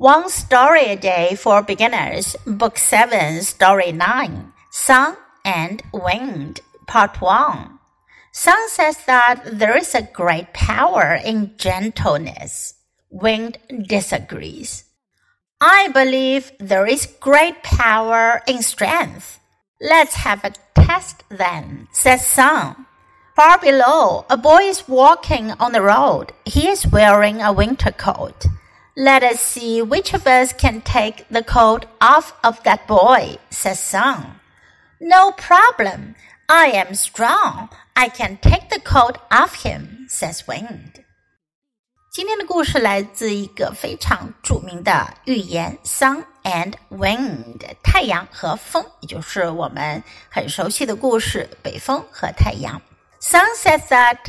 One Story a Day for Beginners, Book 7, Story 9, Sun and Wind, Part 1. Sun says that there is a great power in gentleness. Wind disagrees. I believe there is great power in strength. Let's have a test then, says Sun. Far below, a boy is walking on the road. He is wearing a winter coat. Let us see which of us can take the coat off of that boy, says Sun. No problem. I am strong. I can take the coat off him, says Wind. 今天的故事来自一个非常着名的寓言《Sun and Wind》太阳和风，也就是我们很熟悉的故事《北风和太阳》。Sun says that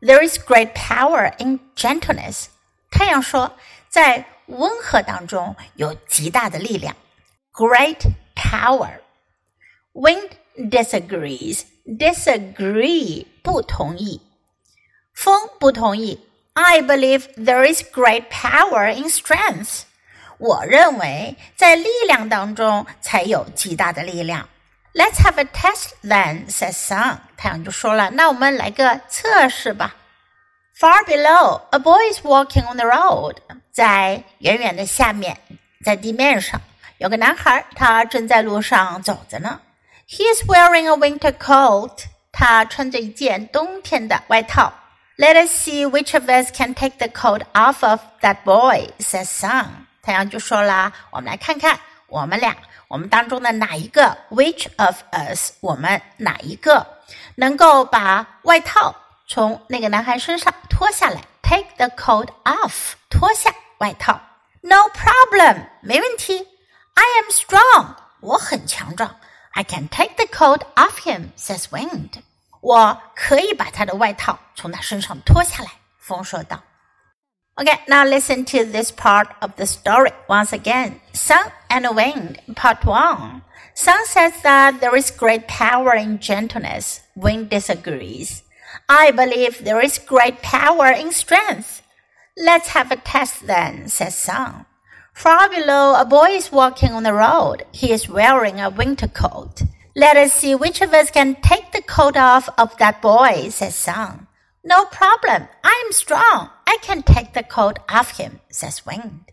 there is great power in gentleness。太阳说， 在温和当中有极大的力量，great power。Wind disagrees。disagree 不同意，风不同意。I believe there is great power in strength。我认为在力量当中才有极大的力量。Let's have a test then, says Sun。太阳就说了，那我们来个测试吧。Far below, a boy is walking on the road。在远远的下面，在地面上有个男孩，他正在路上走着呢。He is wearing a winter coat。他穿着一件冬天的外套。Let us see which of us can take the coat off of that boy, says Sun。太阳就说了，我们来看看我们俩，我们当中的哪一个？Which of us？我们哪一个能够把外套 从那个男孩身上脱下来？Take the coat off，脱下外套。No problem，没问题。I am strong，我很强壮。I can take the coat off him, says Wind. 我可以把他的外套从他身上脱下来。风说道。Okay, now listen to this part of the story once again. Sun and Wind, Part 1. Sun says that there is great power in gentleness. Wind disagrees. I believe there is great power in strength. Let's have a test then, says Sun. Far below, a boy is walking on the road. He is wearing a winter coat. Let us see which of us can take the coat off of that boy, says Sun. No problem. I am strong. I can take the coat off him, says Wind.